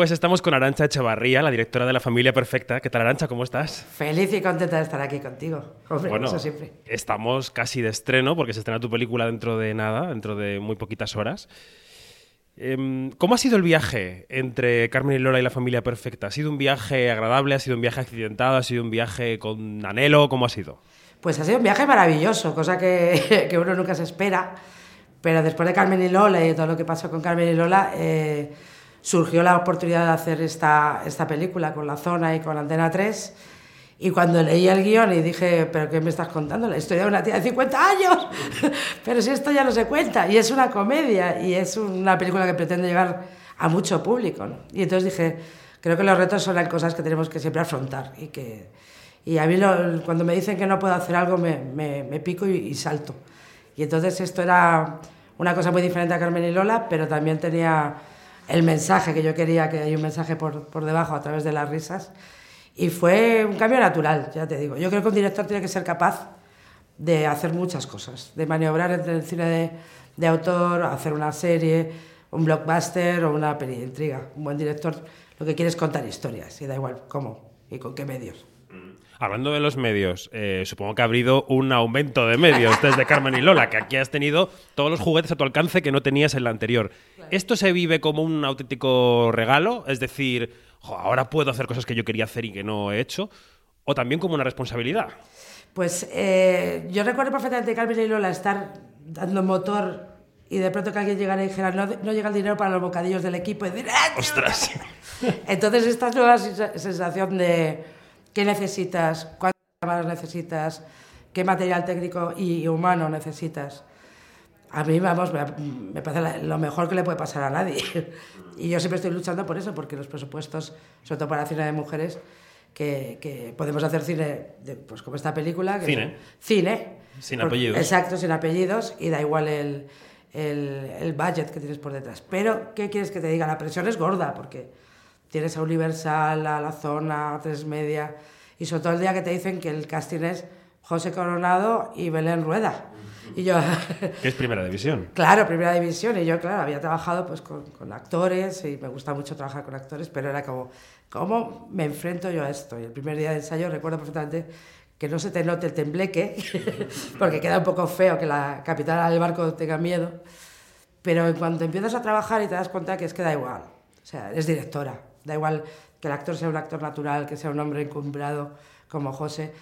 Pues estamos con Arancha Echevarría, la directora de La Familia Perfecta. ¿Qué tal, Arancha? ¿Cómo estás? Feliz y contenta de estar aquí contigo. Hombre, bueno, eso siempre. estamos casi de estreno porque se estrena tu película dentro de nada, dentro de muy poquitas horas. Em, ¿Cómo ha sido el viaje entre Carmen y Lola y La Familia Perfecta? ¿Ha sido un viaje agradable? ¿Ha sido un viaje accidentado? ¿Ha sido un viaje con anhelo? ¿Cómo ha sido? Pues ha sido un viaje maravilloso, cosa que, que uno nunca se espera. Pero después de Carmen y Lola y todo lo que pasó con Carmen y Lola, eh, surgió la oportunidad de hacer esta, esta película con La Zona y con Antena 3. Y cuando leí el guion y dije, ¿pero qué me estás contando? La historia de una tía de 50 años. Pero si esto ya no se cuenta. Y es una comedia y es una película que pretende llegar a mucho público. Y entonces dije, creo que los retos son las cosas que tenemos que siempre afrontar. Y, que, y a mí cuando me dicen que no puedo hacer algo, me, me, pico y salto. Y entonces esto era una cosa muy diferente a Carmen y Lola, pero también tenía el mensaje que yo quería, que hay un mensaje por, por debajo a través de las risas. Y fue un cambio natural, ya te digo. Yo creo que un director tiene que ser capaz de hacer muchas cosas, de maniobrar entre el cine de, de autor, hacer una serie, un blockbuster o una peli intriga. Un buen director lo que quiere es contar historias, y da igual cómo y con qué medios. Hablando de los medios, eh, supongo que ha habido un aumento de medios desde Carmen y Lola, que aquí has tenido todos los juguetes a tu alcance que no tenías en la anterior. ¿Esto se vive como un auténtico regalo? Es decir, jo, ahora puedo hacer cosas que yo quería hacer y que no he hecho. ¿O también como una responsabilidad? Pues eh, yo recuerdo perfectamente Carmen y Lola estar dando motor y de pronto que alguien llegara y dijera, no, no llega el dinero para los bocadillos del equipo. Y decir, ¡Ah, ¡Ostras! Entonces esta nueva sensación de qué necesitas, cuántas cámaras necesitas, qué material técnico y humano necesitas. A mí, vamos, me, parece lo mejor que le puede pasar a nadie. Y yo siempre estoy luchando por eso, porque los presupuestos, sobre todo para cine de mujeres, que, que podemos hacer cine, de, pues como esta película. Que Cine. cine. Sin Porque- apellidos. Exacto, sin apellidos, y da igual el, el, el budget que tienes por detrás. Pero, ¿qué quieres que te diga? La presión es gorda, porque tienes a Universal, a La Zona, a Tres Media, y sobre todo el día que te dicen que el casting es José Coronado y Belén Rueda. Y yo, Que es primera división. claro, primera división, y yo, claro, había trabajado pues, con, con actores, y me gusta mucho trabajar con actores, pero era como, ¿cómo me enfrento yo a esto? Y el primer día de ensayo recuerdo perfectamente que no se te note el tembleque, porque queda un poco feo que la capitana del barco tenga miedo, pero en cuanto empiezas a trabajar y te das cuenta que es que da igual, o sea, eres directora, da igual que el actor sea un actor natural, que sea un hombre encumbrado como José,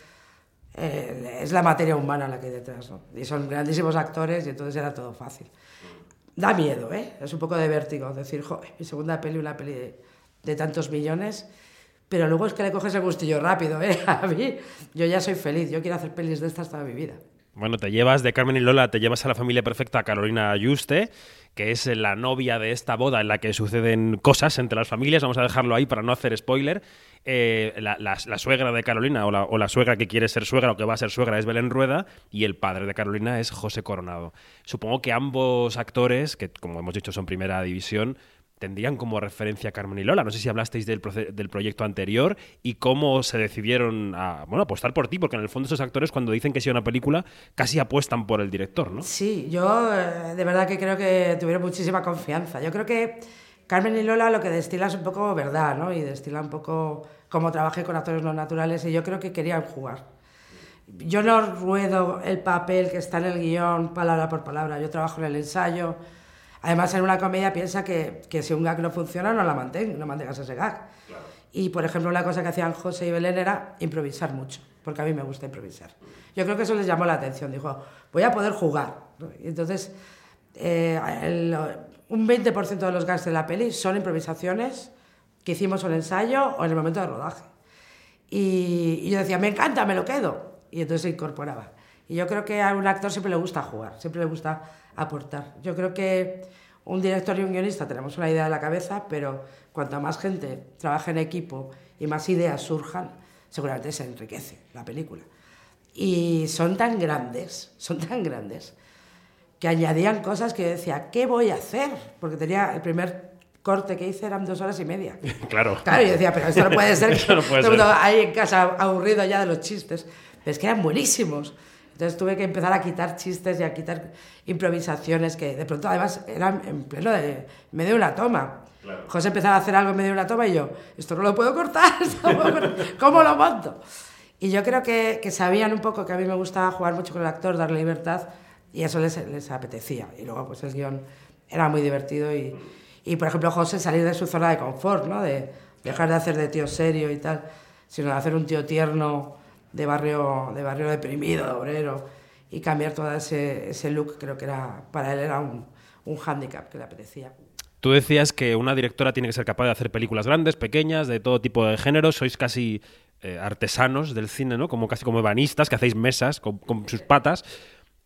eh, es la materia humana la que hay detrás, ¿no? Y son grandísimos actores y entonces era todo fácil. Da miedo, ¿eh? Es un poco de vértigo decir, joder, mi segunda peli, una peli de, tantos millones, pero luego es que le coges el gustillo rápido, ¿eh? A mí, yo ya soy feliz, yo quiero hacer pelis de estas toda mi vida. Bueno, te llevas de Carmen y Lola, te llevas a la familia perfecta Carolina Yuste, que es la novia de esta boda en la que suceden cosas entre las familias. Vamos a dejarlo ahí para no hacer spoiler. Eh, la suegra de Carolina, o la, o la suegra que quiere ser suegra o que va a ser suegra, es Belén Rueda, y el padre de Carolina es José Coronado. Supongo que ambos actores, que como hemos dicho son primera división, tendrían como referencia a Carmen y Lola. No sé si hablasteis del, del proyecto anterior y cómo se decidieron a bueno, apostar por ti, porque en el fondo esos actores cuando dicen que sea una película casi apuestan por el director, ¿no? Sí, yo eh, de verdad que creo que tuvieron muchísima confianza. Yo creo que Carmen y Lola lo que destila es un poco verdad, ¿no? Y destila un poco cómo trabajé con actores no naturales y yo creo que querían jugar. Yo no ruedo el papel que está en el guion palabra por palabra, yo trabajo en el ensayo. Además, en una comedia piensa que, que si un gag no funciona, no la mantén, no mantengas ese gag. Y, por ejemplo, una cosa que hacían José y Belén era improvisar mucho, porque a mí me gusta improvisar. Yo creo que eso les llamó la atención. Dijo, voy a poder jugar. ¿no? Y entonces, eh, el- un 20% de los gags de la peli son improvisaciones que hicimos en el ensayo o en el momento de rodaje. Y, y yo decía, me encanta, me lo quedo. Y entonces se incorporaba. Y yo creo que a un actor siempre le gusta jugar, siempre le gusta aportar. Yo creo que un director y un guionista tenemos una idea en la cabeza, pero cuanto más gente trabaje en equipo y más ideas surjan, seguramente se enriquece la película. Y son tan grandes, son tan grandes, que añadían cosas que yo decía, ¿qué voy a hacer? Porque tenía el primer corte que hice eran dos horas y media. Claro. Claro, y yo decía, pero esto no puede ser que no puede todo el mundo ser. ahí en casa aburrido ya de los chistes. Pero es que eran buenísimos. Entonces tuve que empezar a quitar chistes y a quitar improvisaciones que de pronto además eran en pleno de medio de una toma. José empezaba a hacer algo en medio de una toma y yo, esto no lo puedo cortar, ¿cómo lo monto? Y yo creo que, que, sabían un poco que a mí me gustaba jugar mucho con el actor, darle libertad, y eso les, les apetecía. Y luego, pues el guion era muy divertido y, y, por ejemplo, José salir de su zona de confort, ¿no? De dejar de hacer de tío serio y tal, sino de hacer un tío tierno de barrio, de barrio deprimido, de obrero, y cambiar todo ese, ese look, creo que era, para él era un, un hándicap que le apetecía. Tú decías que una directora tiene que ser capaz de hacer películas grandes, pequeñas, de todo tipo de géneros. Sois casi eh, artesanos del cine, ¿no? Como casi como ebanistas que hacéis mesas con, sus patas.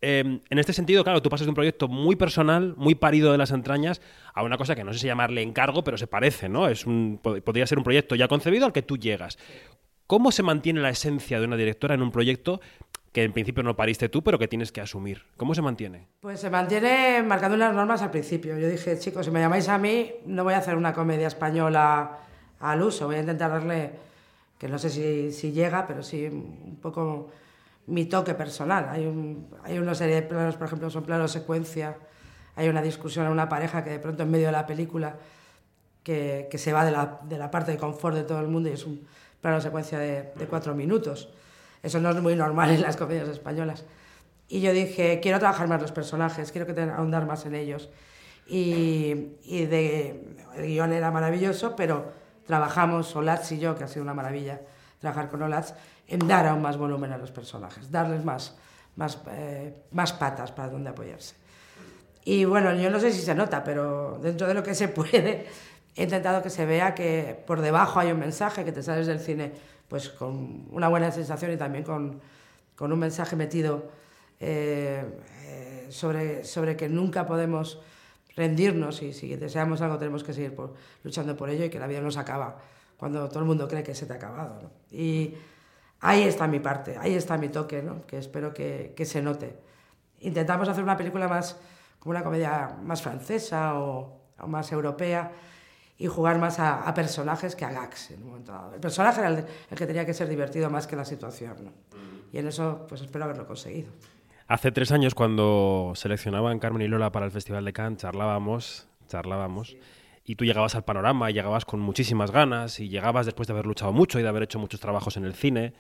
Eh, en este sentido, claro, tú pasas de un proyecto muy personal, muy parido de las entrañas, a una cosa que no sé si llamarle encargo, pero se parece, ¿no? Es un, podría ser un proyecto ya concebido al que tú llegas. ¿Cómo se mantiene la esencia de una directora en un proyecto que en principio no pariste tú, pero que tienes que asumir. ¿Cómo se mantiene? Pues se mantiene marcando unas normas al principio. Yo dije, chicos, si me llamáis a mí, no voy a hacer una comedia española al uso, voy a intentar darle, que no sé si, si llega, pero sí un poco mi toque personal. Hay, un, una serie de planos, por ejemplo, son planos secuencia, hay una discusión en una pareja que de pronto en medio de la película que se va de la, de la, parte de confort de todo el mundo y es un plano secuencia de, de cuatro minutos. Eso no es muy normal en las comedias españolas. Y yo dije, quiero trabajar más los personajes, quiero que ahondar más en ellos. Y, y de, el guion era maravilloso, pero trabajamos, Olaz y yo, que ha sido una maravilla trabajar con Olaz, en dar aún más volumen a los personajes, darles más, más, eh, más patas para donde apoyarse. Y bueno, yo no sé si se nota, pero dentro de lo que se puede, he intentado que se vea que por debajo hay un mensaje, que te sales del cine pues con una buena sensación y también con, con un mensaje metido eh, sobre, sobre que nunca podemos rendirnos y si deseamos algo tenemos que seguir por, luchando por ello y que la vida no se acaba cuando todo el mundo cree que se te ha acabado. ¿no? Y ahí está mi parte, ahí está mi toque, ¿no? que espero que, que, se note. Intentamos hacer una película más como una comedia más francesa o, o más europea y jugar más a, a, personajes que a gags en un momento dado. El personaje era el, el que tenía que ser divertido más que la situación. ¿no? Y en eso pues espero haberlo conseguido. Hace tres años cuando seleccionaban Carmen y Lola para el Festival de Cannes charlábamos, charlábamos. Sí. Y tú llegabas al panorama y llegabas con muchísimas ganas y llegabas después de haber luchado mucho y de haber hecho muchos trabajos en el cine.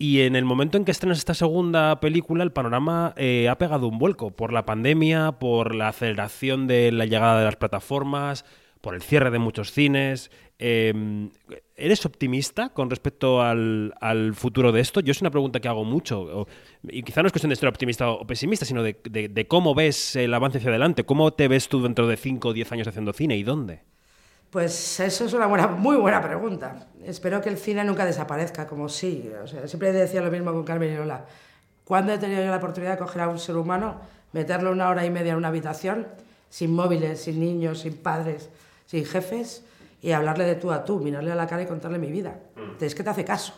Y en el momento en que estrenas esta segunda película, el panorama eh, ha pegado un vuelco por la pandemia, por la aceleración de la llegada de las plataformas, por el cierre de muchos cines. Eh, ¿Eres optimista con respecto al, futuro de esto? Yo es una pregunta que hago mucho. Y quizá no es cuestión de ser optimista o pesimista, sino de, cómo ves el avance hacia adelante. ¿Cómo te ves tú dentro de 5 o 10 años haciendo cine y dónde? Pues eso es una buena, muy buena pregunta. Espero que el cine nunca desaparezca, como sí. Siempre decía lo mismo con Carmen Lola. ¿Cuándo he tenido yo la oportunidad de coger a un ser humano, meterlo una hora y media en una habitación, sin móviles, sin niños, sin padres, sin jefes, y hablarle de tú a tú, mirarle a la cara y contarle mi vida. Mm. Es que te hace caso.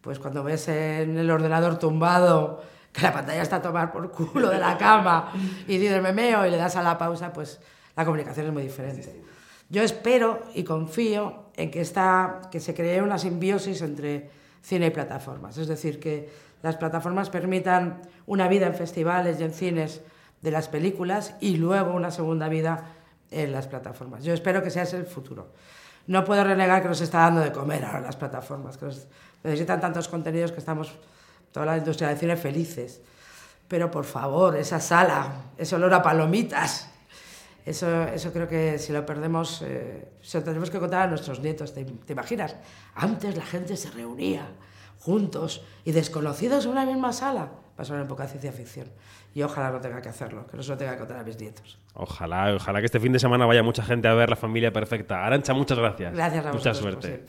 Pues cuando ves en el ordenador tumbado que la pantalla está a tomar por culo de la cama y dices me meo y le das a la pausa, pues la comunicación es muy diferente. Yo espero y confío en que, esta, que se cree una simbiosis entre cine y plataformas. Es decir, que las plataformas permitan una vida en festivales y en cines de las películas y luego una segunda vida en las plataformas. Yo espero que sea ese el futuro. No puedo renegar que nos está dando de comer ahora las plataformas, que necesitan tantos contenidos que estamos, toda la industria del cine, felices. Pero por favor, esa sala, ese olor a palomitas, eso, eso creo que si lo perdemos, eh, se lo tendremos que contar a nuestros nietos. ¿Te, ¿Te imaginas? Antes la gente se reunía juntos y desconocidos en una misma sala. Va a sonar un poco a ciencia ficción. Y ojalá no tenga que hacerlo, que no se lo tenga que contar a mis nietos. Ojalá, ojalá que este fin de semana vaya mucha gente a ver La Familia Perfecta. Arancha, muchas gracias. Gracias, a Mucha suerte.